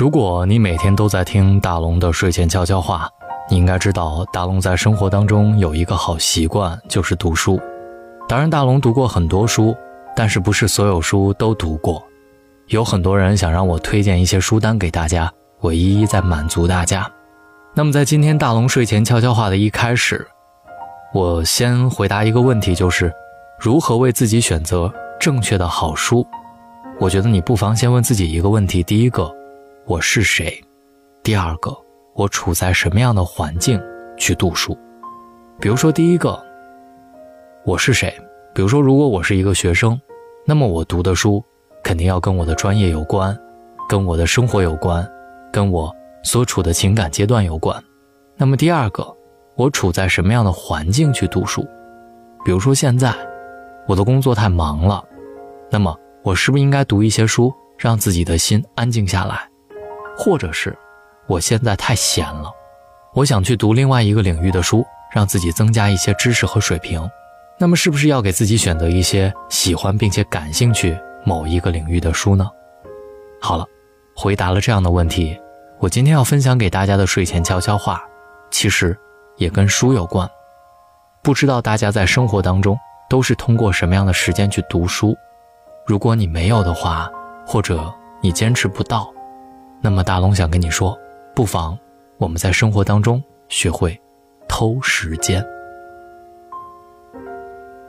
如果你每天都在听大龙的睡前悄悄话，你应该知道大龙在生活当中有一个好习惯，就是读书。当然，大龙读过很多书，但是不是所有书都读过。有很多人想让我推荐一些书单给大家，我一一在满足大家。那么，在今天大龙睡前悄悄话的一开始，我先回答一个问题，就是如何为自己选择正确的好书。我觉得你不妨先问自己一个问题：第一个。我是谁？第二个，我处在什么样的环境去读书？比如说，第一个，我是谁？比如说，如果我是一个学生，那么我读的书肯定要跟我的专业有关，跟我的生活有关，跟我所处的情感阶段有关。那么第二个，我处在什么样的环境去读书？比如说，现在我的工作太忙了，那么我是不是应该读一些书，让自己的心安静下来？或者是，我现在太闲了，我想去读另外一个领域的书，让自己增加一些知识和水平。那么，是不是要给自己选择一些喜欢并且感兴趣某一个领域的书呢？好了，回答了这样的问题，我今天要分享给大家的睡前悄悄话，其实也跟书有关。不知道大家在生活当中都是通过什么样的时间去读书？如果你没有的话，或者你坚持不到。那么大龙想跟你说，不妨我们在生活当中学会偷时间。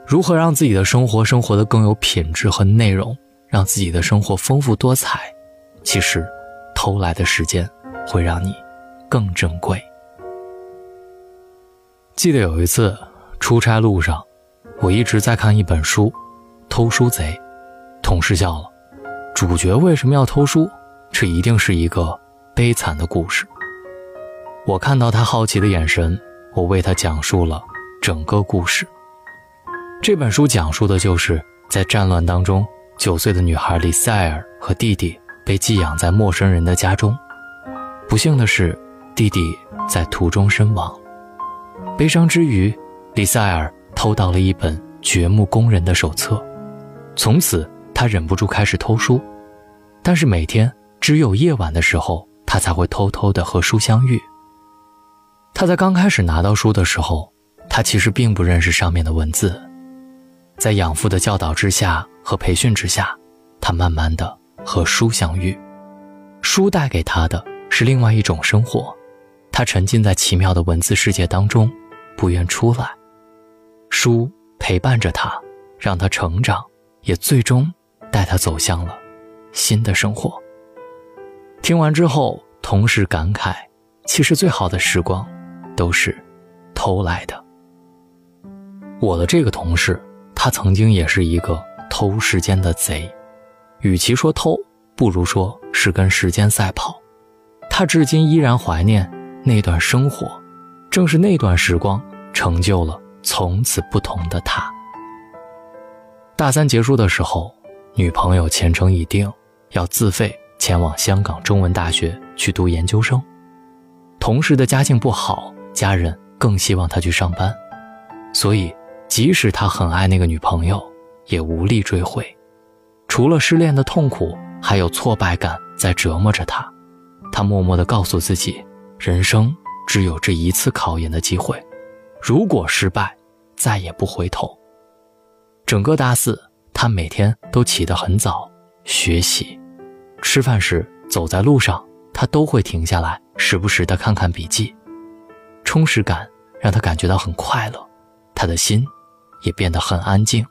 如何让自己的生活生活的更有品质和内容，让自己的生活丰富多彩？其实，偷来的时间会让你更珍贵。记得有一次出差路上，我一直在看一本书《偷书贼》，同事笑了。主角为什么要偷书？这一定是一个悲惨的故事。我看到他好奇的眼神，我为他讲述了整个故事。这本书讲述的就是在战乱当中，九岁的女孩李塞尔和弟弟被寄养在陌生人的家中。不幸的是，弟弟在途中身亡。悲伤之余，李塞尔偷到了一本掘墓工人的手册，从此他忍不住开始偷书，但是每天。只有夜晚的时候，他才会偷偷的和书相遇。他在刚开始拿到书的时候，他其实并不认识上面的文字。在养父的教导之下和培训之下，他慢慢的和书相遇。书带给他的是另外一种生活，他沉浸在奇妙的文字世界当中，不愿出来。书陪伴着他，让他成长，也最终带他走向了新的生活。听完之后，同事感慨：其实最好的时光，都是偷来的。我的这个同事，他曾经也是一个偷时间的贼，与其说偷，不如说是跟时间赛跑。他至今依然怀念那段生活，正是那段时光成就了从此不同的他。大三结束的时候，女朋友前程已定，要自费。前往香港中文大学去读研究生，同事的家境不好，家人更希望他去上班，所以即使他很爱那个女朋友，也无力追回。除了失恋的痛苦，还有挫败感在折磨着他。他默默地告诉自己，人生只有这一次考研的机会，如果失败，再也不回头。整个大四，他每天都起得很早，学习。吃饭时，走在路上，他都会停下来，时不时的看看笔记。充实感让他感觉到很快乐，他的心也变得很安静。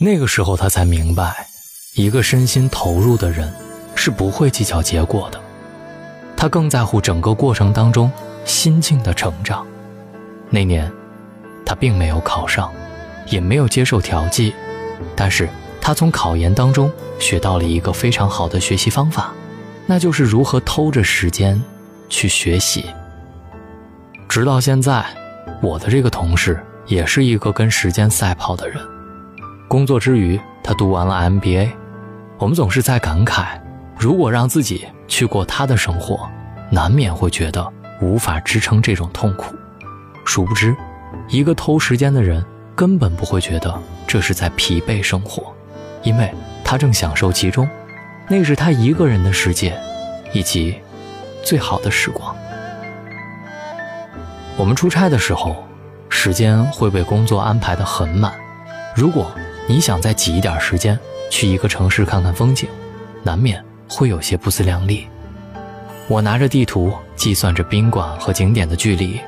那个时候，他才明白，一个身心投入的人是不会计较结果的，他更在乎整个过程当中心境的成长。那年，他并没有考上，也没有接受调剂，但是。他从考研当中学到了一个非常好的学习方法，那就是如何偷着时间去学习。直到现在，我的这个同事也是一个跟时间赛跑的人。工作之余，他读完了 MBA。我们总是在感慨，如果让自己去过他的生活，难免会觉得无法支撑这种痛苦。殊不知，一个偷时间的人根本不会觉得这是在疲惫生活。因为他正享受其中，那是他一个人的世界，以及最好的时光。我们出差的时候，时间会被工作安排得很满。如果你想再挤一点时间去一个城市看看风景，难免会有些不自量力。我拿着地图计算着宾馆和景点的距离，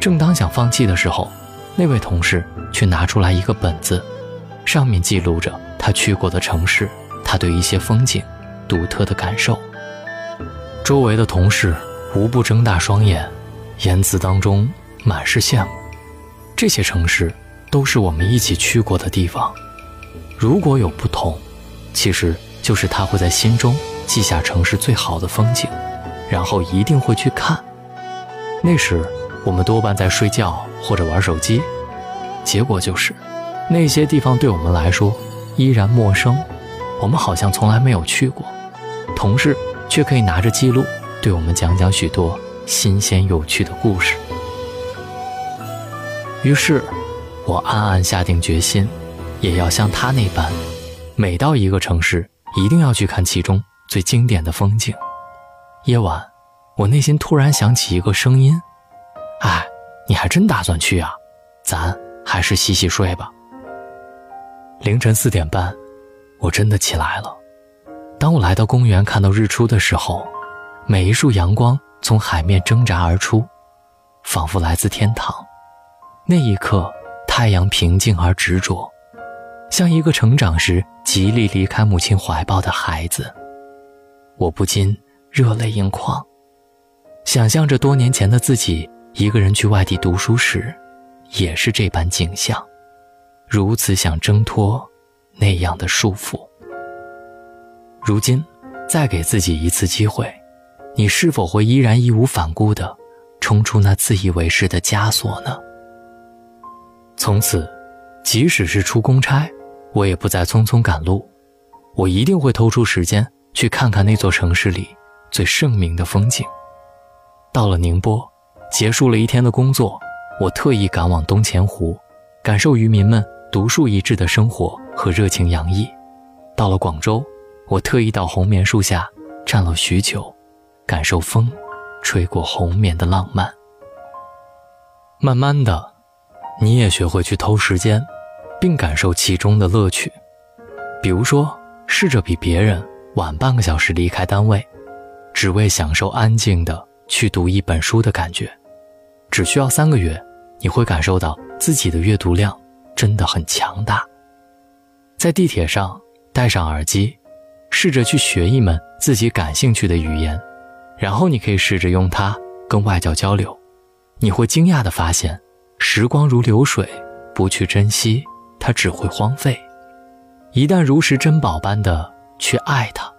正当想放弃的时候，那位同事却拿出来一个本子，上面记录着他去过的城市，他对一些风景独特的感受。周围的同事无不睁大双眼，言辞当中满是羡慕。这些城市都是我们一起去过的地方，如果有不同，其实就是他会在心中记下城市最好的风景。然后一定会去看。那时，我们多半在睡觉或者玩手机，结果就是那些地方对我们来说依然陌生，我们好像从来没有去过。同事却可以拿着记录对我们讲讲许多新鲜有趣的故事。于是，我暗暗下定决心，也要像他那般，每到一个城市，一定要去看其中最经典的风景。夜晚，我内心突然响起一个声音：“哎，你还真打算去啊？咱还是洗洗睡吧。”凌晨四点半，我真的起来了。当我来到公园看到日出的时候，每一束阳光从海面挣扎而出，仿佛来自天堂。那一刻，太阳平静而执着，像一个成长时极力离开母亲怀抱的孩子。我不禁。热泪盈眶，想象着多年前的自己一个人去外地读书时，也是这般景象，如此想挣脱那样的束缚。如今，再给自己一次机会，你是否会依然义无反顾地冲出那自以为是的枷锁呢？从此，即使是出公差，我也不再匆匆赶路，我一定会抽出时间去看看那座城市里。最盛名的风景。到了宁波，结束了一天的工作，我特意赶往东钱湖，感受渔民们独树一帜的生活和热情洋溢。到了广州，我特意到红棉树下站了许久，感受风吹过红棉的浪漫。慢慢的，你也学会去偷时间，并感受其中的乐趣。比如说，试着比别人晚半个小时离开单位。只为享受安静的去读一本书的感觉，只需要三个月，你会感受到自己的阅读量真的很强大。在地铁上戴上耳机，试着去学一门自己感兴趣的语言，然后你可以试着用它跟外教交流，你会惊讶地发现，时光如流水，不去珍惜它只会荒废。一旦如实珍宝般的去爱它，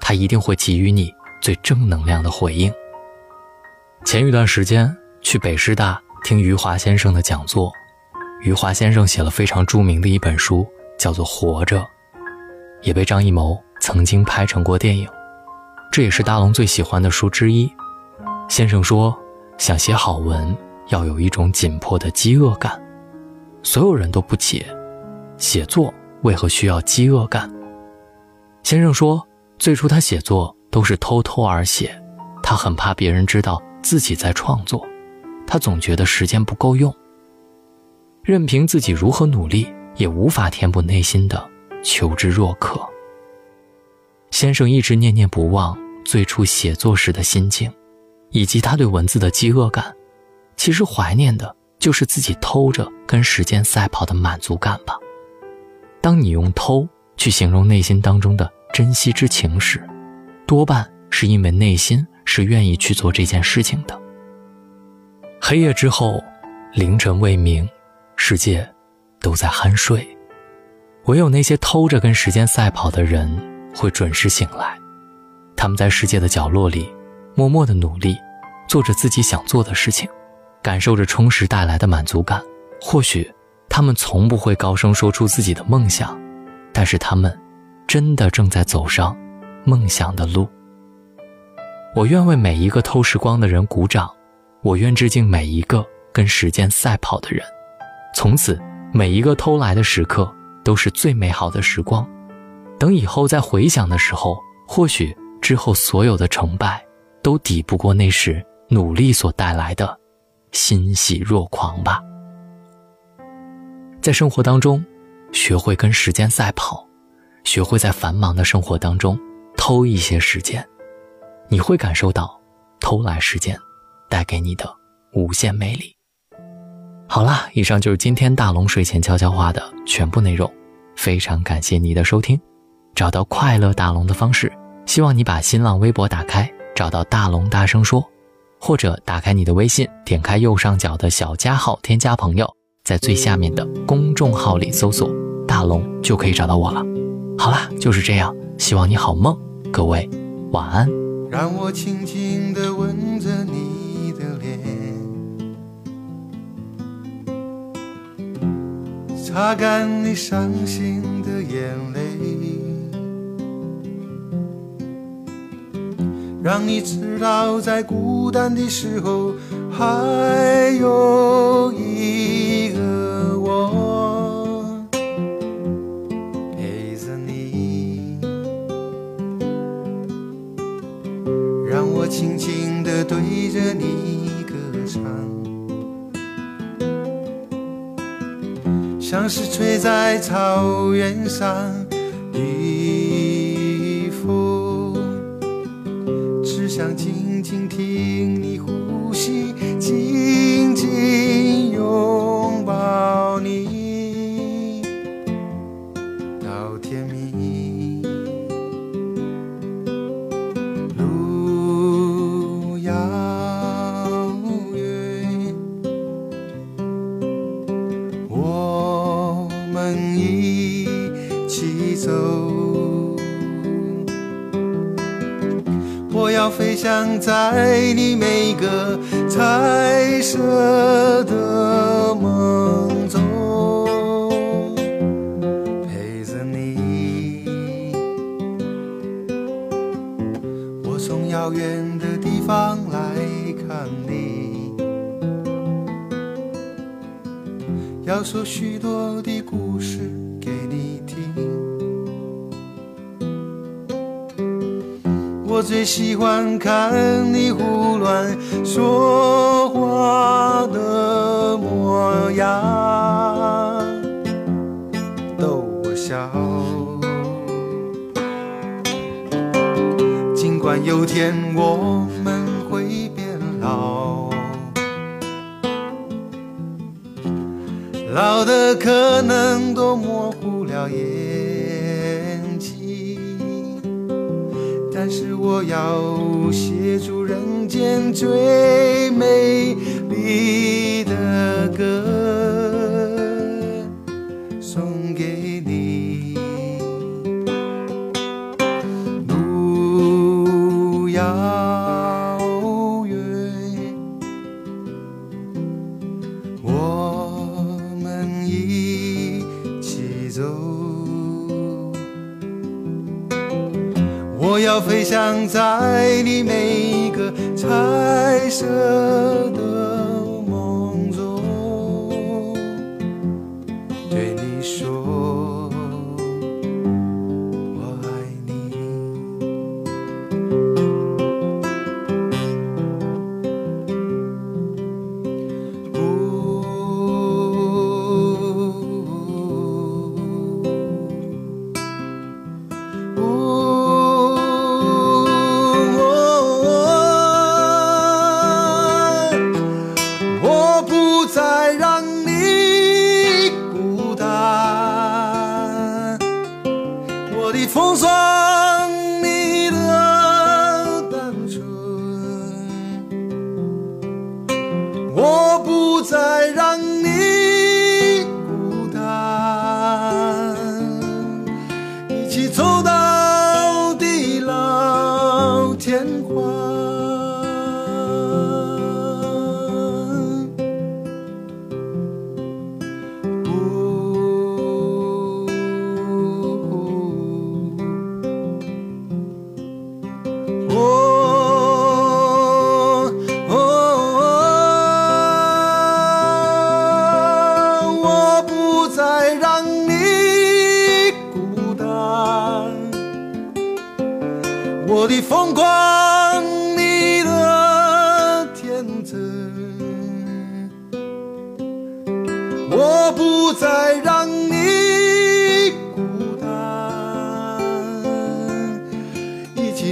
它一定会给予你。最正能量的回应。前一段时间去北师大听余华先生的讲座，余华先生写了非常著名的一本书，叫做《活着》，也被张艺谋曾经拍成过电影，这也是大龙最喜欢的书之一。先生说，想写好文，要有一种紧迫的饥饿感。所有人都不解，写作为何需要饥饿感？先生说，最初他写作。都是偷偷而写，他很怕别人知道自己在创作，他总觉得时间不够用。任凭自己如何努力，也无法填补内心的求知若渴。先生一直念念不忘最初写作时的心境，以及他对文字的饥饿感。其实怀念的就是自己偷着跟时间赛跑的满足感吧。当你用“偷”去形容内心当中的珍惜之情时，多半是因为内心是愿意去做这件事情的。黑夜之后，凌晨未明，世界都在酣睡，唯有那些偷着跟时间赛跑的人会准时醒来。他们在世界的角落里，默默的努力，做着自己想做的事情，感受着充实带来的满足感。或许他们从不会高声说出自己的梦想，但是他们真的正在走上。梦想的路，我愿为每一个偷时光的人鼓掌，我愿致敬每一个跟时间赛跑的人。从此，每一个偷来的时刻都是最美好的时光。等以后再回想的时候，或许之后所有的成败，都抵不过那时努力所带来的欣喜若狂吧。在生活当中，学会跟时间赛跑，学会在繁忙的生活当中偷一些时间，你会感受到偷来时间带给你的无限魅力。好啦，以上就是今天大龙睡前悄悄话的全部内容，非常感谢你的收听。找到快乐大龙的方式，希望你把新浪微博打开，找到大龙大声说，或者打开你的微信，点开右上角的小加号，添加朋友，在最下面的公众号里搜索“大龙”就可以找到我了。好啦，就是这样，希望你好梦，各位晚安。让我轻轻地吻着你擦干你伤心的眼泪，让你知道在孤单的时候还有一个在草原上要说许多的故事给你听。我最喜欢看你胡乱说话的模样，逗我笑。尽管有天我们我的可能都模糊了眼睛，但是我要写出人间最美丽的歌，送给你。我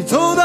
一